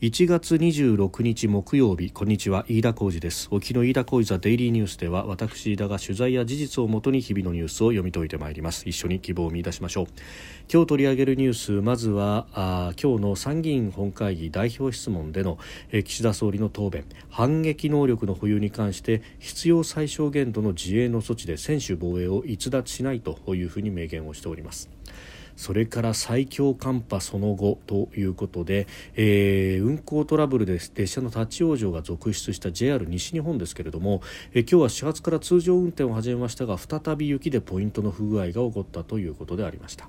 1月26日木曜日こんにちは飯田浩二です。沖の飯田浩二ザデイリーニュースでは私飯田が取材や事実をもとに日々のニュースを読み解いてまいります。一緒に希望を見出しましょう。今日取り上げるニュースまずはあ今日の参議院本会議代表質問でのえ岸田総理の答弁。反撃能力の保有に関して必要最小限度の自衛の措置で専守防衛を逸脱しないというふうに明言をしております。それから最強寒波その後ということで、えー、運行トラブルで列車の立ち往生が続出した JR 西日本ですけれども、えー、今日は始発から通常運転を始めましたが再び雪でポイントの不具合が起こったということでありました。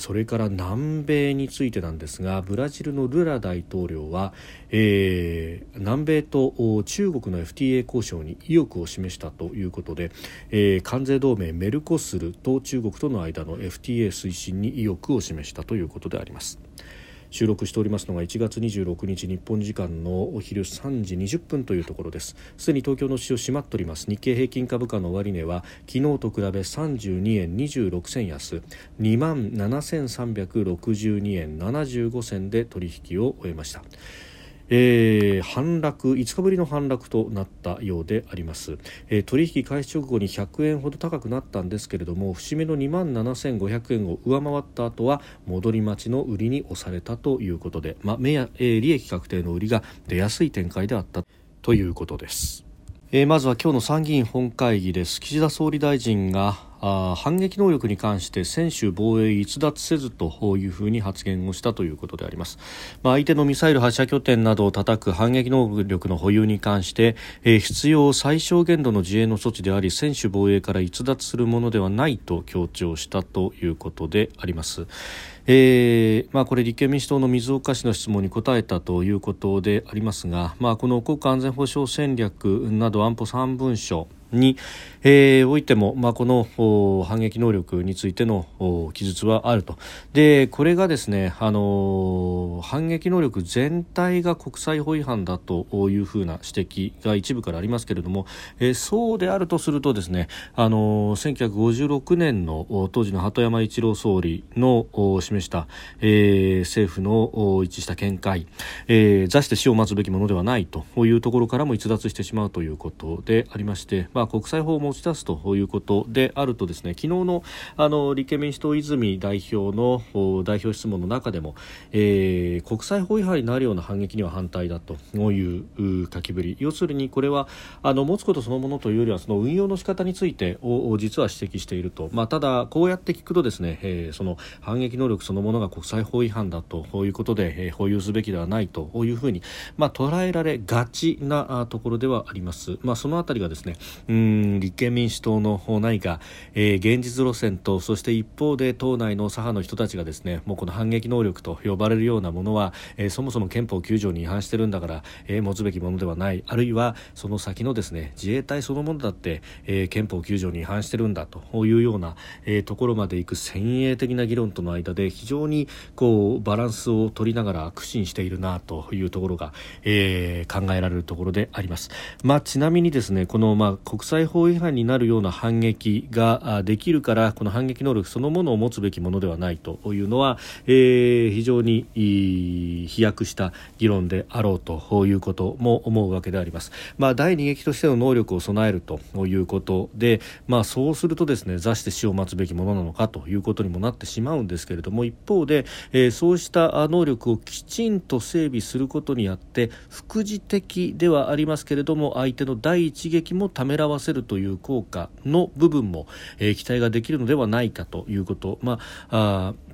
それから南米についてなんですがブラジルのルラ大統領は、えー、南米と中国の FTA 交渉に意欲を示したということで、えー、関税同盟メルコスルと中国との間の FTA 推進に意欲を示したということであります。収録しておりますのが1月26日日本時間のお昼3時20分というところです。すでに東京の市場閉まっております。日経平均株価の終値は昨日と比べ32円26銭安。2万7362円75銭で取引を終えました。えー、反落5日ぶりの反落となったようであります、えー、取引開始直後に100円ほど高くなったんですけれども節目の2万7500円を上回った後は戻り待ちの売りに押されたということで、まあ、目や、えー、利益確定の売りが出やすい展開であったと。いうことです。え、まずは今日の参議院本会議です。岸田総理大臣があ反撃能力に関して専守防衛逸脱せずというふうに発言をしたということであります、まあ、相手のミサイル発射拠点などを叩く反撃能力の保有に関して、えー、必要最小限度の自衛の措置であり専守防衛から逸脱するものではないと強調したということであります、えーまあ、これ立憲民主党の水岡氏の質問に答えたということでありますが、まあ、この国家安全保障戦略など安保3文書に、えー、おいても、まあ、この反撃能力についての記述はあると。でこれがですね、あの反撃能力全体が国際法違反だというふうな指摘が一部からありますけれども、えー、そうであるとするとですね、あの1956年の当時の鳩山一郎総理の示した、えー、政府の一致した見解、えー、座して死を待つべきものではないというところからも逸脱してしまうということでありまして、まあまあ、国際法を持ち出すということであるとですね昨日のあの立憲民主党泉代表の代表質問の中でも、えー、国際法違反になるような反撃には反対だという書きぶり要するにこれはあの持つことそのものというよりはその運用の仕方についてを実は指摘していると、まあ、ただこうやって聞くとですね、えー、その反撃能力そのものが国際法違反だということで、えー、保有すべきではないというふうに、まあ、捉えられがちなところではあります。まあ、そのあたりがですねうん立憲民主党の方何か、えー、現実路線とそして一方で党内の左派の人たちがですねもうこの反撃能力と呼ばれるようなものは、えー、そもそも憲法9条に違反してるんだから、えー、持つべきものではないあるいはその先のですね自衛隊そのものだって、えー、憲法9条に違反してるんだというような、えー、ところまでいく先鋭的な議論との間で非常にこうバランスを取りながら苦心しているなというところが、えー、考えられるところであります。まあ、ちなみにですねこの、まあ、国際法違反になるような反撃ができるからこの反撃能力そのものを持つべきものではないというのは、えー、非常に飛躍した議論であろうということも思うわけであります。まあ、第二撃としての能力を備えるということで、まあ、そうするとですね座して死を待つべきものなのかということにもなってしまうんですけれども一方で、えー、そうした能力をきちんと整備することによって副次的ではありますけれども相手の第一撃もためらわわせるという効果の部分も、えー、期待ができるのではないかということ、まあ、あ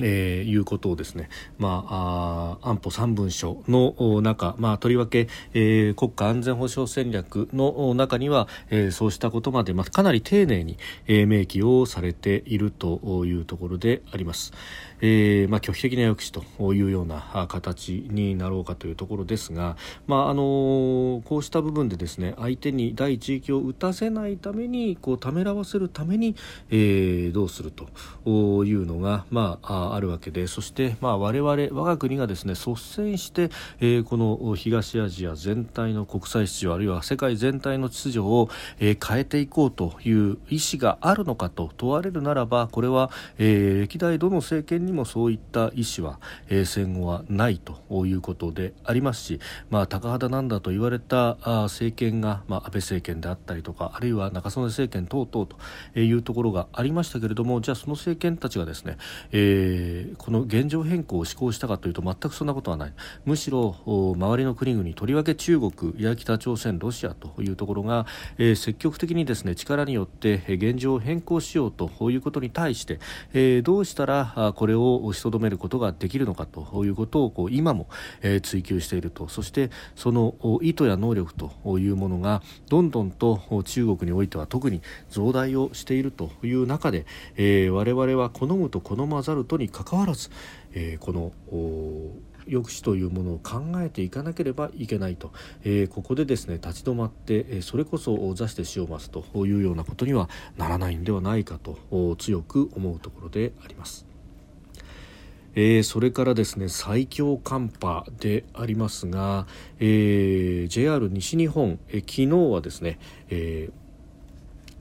えー、いうことをですね、まあ、あ安保3文書の中、まあ、とりわけ、えー、国家安全保障戦略の中には、えー、そうしたことまで、まあ、かなり丁寧に、えー、明記をされているというところであります。えーまあ、拒否的な抑止というような形になろうかというところですが、まああのこうした部分でですね相手に第一撃を打たせないためにこうためらわせるために、えー、どうするというのが、まああるわけでそして、まあ、我々我が国がですね率先して、えー、この東アジア全体の国際秩序あるいは世界全体の秩序を、えー、変えていこうという意思があるのかと問われるならばこれは、えー、歴代どの政権にもそういった意思は、えー、戦後はないということでありますし、まあ、高肌なんだと言われたあ政権が、まあ、安倍政権であったりとかあるいは中曽根政権等々というところがありましたけれどもじゃあその政権たちがですね、えー、この現状変更を施行したかというと全くそんなことはない。むしろ周りの国々とりわけ中国や北朝鮮ロシアというところが、えー、積極的にですね力によって現状を変更しようということに対して、えー、どうしたらこれを押しとどめることができるのかということをこう今も、え、追求していると。そしてその意図や能力というものがどんどんと中国においては特に増大をしているという中で、え、我々は好むと好まざるとにかかわらず、えー、この抑止というものを考えていかなければいけないと、えー、ここでですね立ち止まって、えそれこそ座して死を待つというようなことにはならないんではないかと強く思うところであります。えー、それからですね最強寒波でありますが、えー、JR 西日本、えー、昨日はですね、えー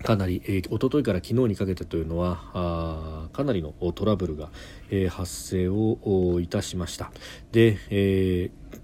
かなり、えー、一昨日から昨日にかけてというのはかなりのトラブルが、えー、発生をいたしました。で、えー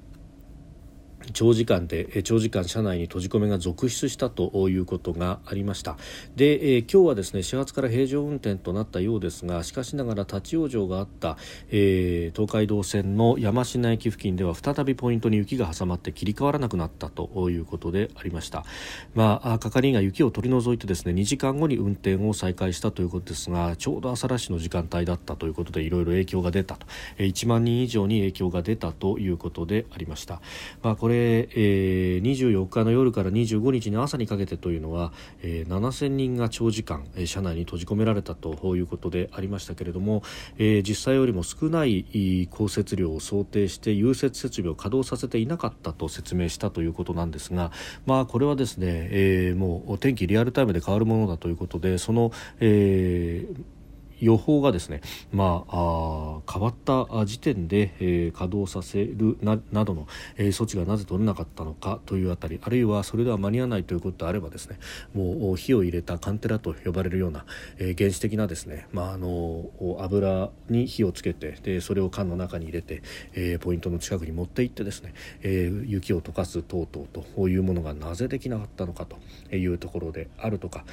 長時間で長時間車内に閉じ込めが続出したということがありました。で、えー、今日はですね始発から平常運転となったようですがしかしながら立ち往生があった、えー、東海道線の山科駅付近では再びポイントに雪が挟まって切り替わらなくなったということでありました。まあ係員が雪を取り除いてですね2時間後に運転を再開したということですがちょうど朝ラッシュの時間帯だったということでいろいろ影響が出たと。1万人以上に影響が出たということでありました。まあこれれ、えー、24日の夜から25日の朝にかけてというのは、えー、7000人が長時間、えー、車内に閉じ込められたということでありましたけれども、えー、実際よりも少ない降雪量を想定して融雪設備を稼働させていなかったと説明したということなんですが、まあ、これはですね、えー、もう天気リアルタイムで変わるものだということでその、えー予報がですね、まあ、あ変わった時点で、え、稼働させるななどの、え、措置がなぜ取れなかったのかというあたりあるいはそれでは間に合わないということであればですねもう火を入れたカンテラと呼ばれるような、え、原始的なですね、まあ、あの油に火をつけてでそれを缶の中に入れて、え、ポイントの近くに持っていってですね、え、雪を溶かす等々というものがなぜできなかったのかというところであるとか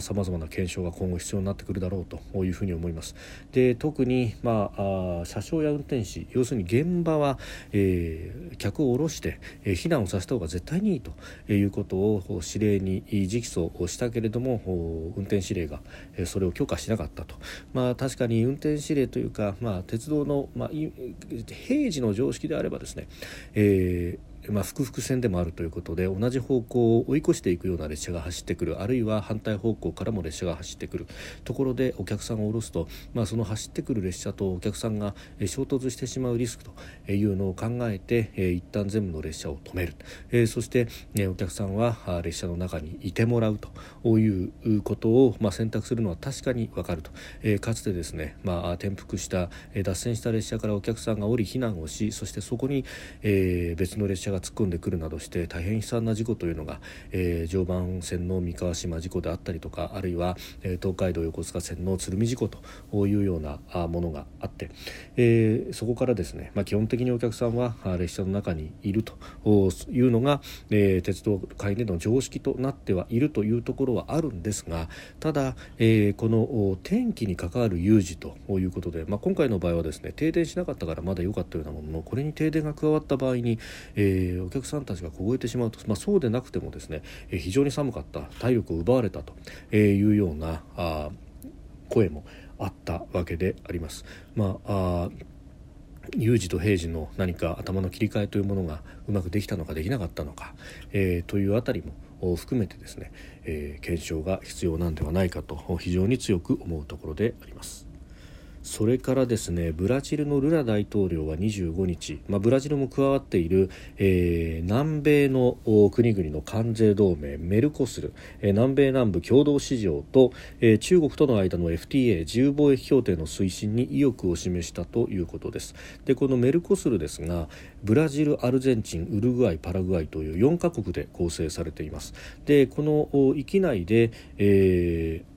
さまざ、まな検証が今後必要になってくるだろうというふうに思います。で特に、まあ、あ車掌や運転士要するに現場は、えー、客を降ろして、えー、避難をさせた方が絶対にいいということを指令に直訴をしたけれども運転指令が、え、それを許可しなかったと、まあ、確かに運転指令というか、まあ、鉄道の、まあ、平時の常識であればですね、えーまあ、複々線でもあるということで同じ方向を追い越していくような列車が走ってくるあるいは反対方向からも列車が走ってくるところでお客さんを降ろすと、まあ、その走ってくる列車とお客さんが衝突してしまうリスクというのを考えて、えー、一旦全部の列車を止める、そして、お客さんは列車の中にいてもらうということを、まあ、選択するのは確かに分かると、かつてですね、まあ、転覆した脱線した列車からお客さんが降り避難をしそしてそこに、別の列車が突っ込んでくるなどして大変悲惨な事故というのが、えー、常磐線の三河島事故であったりとかあるいは、えー、東海道横須賀線の鶴見事故というようなものがあって、えー、そこからですね、まあ、基本的にお客さんは列車の中にいるというのが、えー、鉄道界での常識となってはいるというところはあるんですがただ、えー、この天気に関わる有事ということで、まあ、今回の場合はですね停電しなかったからまだ良かったようなもののこれに停電が加わった場合に、えー、えお客さんたちが凍えてしまうと、まあ、そうでなくてもですね、えー、非常に寒かった体力を奪われたというようなあ声もあったわけであります。まああ有事と平時の何か頭の切り替えというものがうまくできたのかできなかったのか、えー、というあたりも含めてですね、えー、検証が必要なんではないかと非常に強く思うところであります。それからですねブラジルのルラ大統領は25日、まあ、ブラジルも加わっている、えー、南米の国々の関税同盟メルコスル、えー、南米南部共同市場と、えー、中国との間の FTA 自由貿易協定の推進に意欲を示したということです。でこのメルコスルですがブラジルアルゼンチンウルグアイパラグアイという4カ国で構成されています。でこの域内で、えー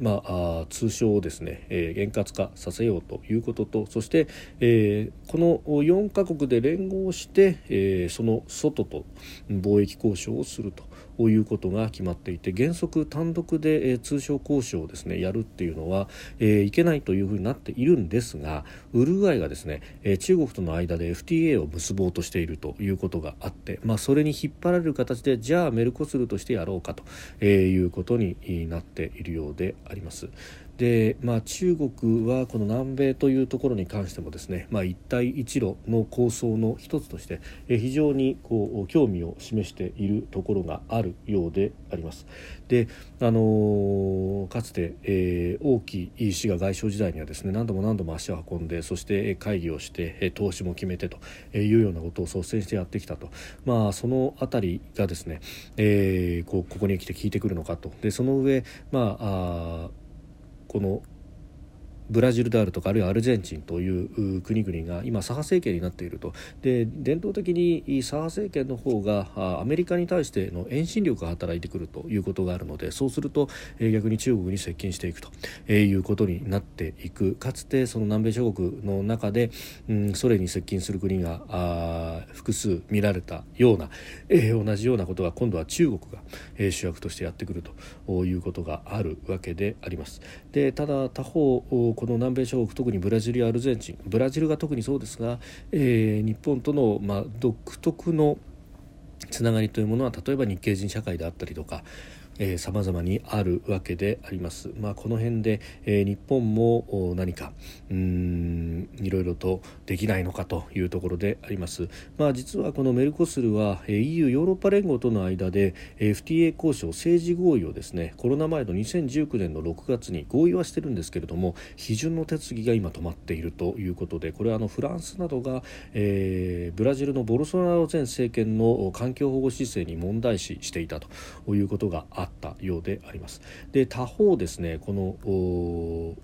まあ、通称をですね、えー、円滑化させようということとそして、えー、この4カ国で連合して、えー、その外と貿易交渉をすると。いうことが決まっていて原則単独で、通商交渉をですねやるというのは、えー、いけないというふうになっているんですがウルグアイがですね、中国との間で FTA を結ぼうとしているということがあって、まあ、それに引っ張られる形でじゃあメルコスルとしてやろうかと、いうことになっているようであります。で、まあ、中国はこの南米というところに関してもですね、まあ、一帯一路の構想の一つとして非常にこう興味を示しているところがあるようであります。であの、かつて、えー、王毅氏が外相時代にはですね何度も何度も足を運んでそして会議をして投資も決めてというようなことを率先してやってきたと、まあ、その辺りがですね、えー、ここに来て聞いてくるのかとでその上、ま、あこのブラジルであるとかあるいはアルゼンチンという国々が今左派政権になっているとで伝統的に左派政権の方がアメリカに対しての遠心力が働いてくるということがあるのでそうすると逆に中国に接近していくということになっていくかつてその南米諸国の中で、うん、ソ連に接近する国が複数見られたような、えー、同じようなことが今度は中国が、え、主役としてやってくるということがあるわけであります。でただ他方この南米諸国特にブラジルやアルゼンチンブラジルが特にそうですが、えー、日本との、まあ、独特のつながりというものは例えば日系人社会であったりとかさまざまにあるわけであります。まあ、この辺で、えー、日本も何かうんいろいろとできないのかというところであります。まあ、実はこのメルコスルは、えー、EU ヨーロッパ連合との間で、えー、FTA 交渉政治合意をですねコロナ前の2019年の6月に合意はしてるんですけれども批准の手続きが今止まっているということでこれはあのフランスなどが、えー、ブラジルのボルソナロ前政権の環境保護姿勢に問題視していたということがあったようであります。で他方ですねこの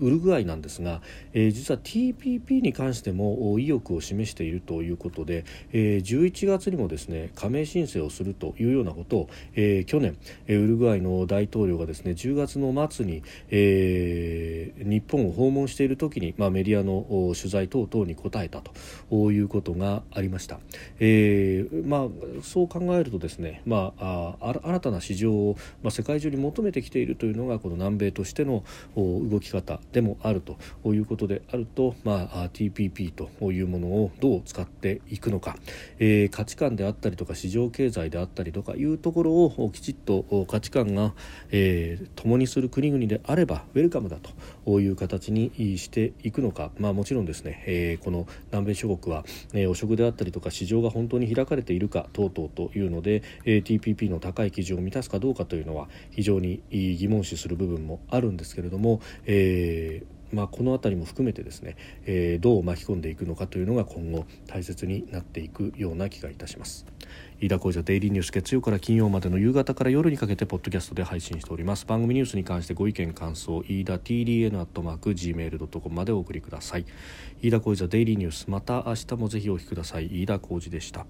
ウルグアイなんですが、えー、実は TPP に関しても意欲を示しているということで、えー、11月にもですね加盟申請をするというようなことを、えー、去年、ウルグアイの大統領がですね10月の末に、えー、日本を訪問している時に、まあ、メディアの取材等々に答えたということがありました。えーまあ、そう考えるとですね、まあ、あ新たな市場を、まあ、世界中に求めてきているというのがこの南米としての動き方でもあるということであると、まあ、TPP というものをどう使っていくのか、えー、価値観であったりとか市場経済であったりとかいうところをきちっと価値観が、えー、共にする国々であればウェルカムだという形にしていくのか、まあ、もちろんですね、えー、この南米諸国は、えー、汚職であったりとか市場が本当に開かれているか等々というので、えー、TPP の高い基準を満たすかどうかというのは非常に疑問視する部分もあるんですけれども、えーえー、まあ、この辺りも含めてですね、えー、どう巻き込んでいくのかというのが今後大切になっていくような気がいたします。飯田浩司はデイリーニュース月曜から金曜までの夕方から夜にかけてポッドキャストで配信しております。番組ニュースに関してご意見感想飯田 TDN.gmail.com までお送りください。飯田浩司はデイリーニュースまた明日もぜひお聞きください。飯田浩司でした。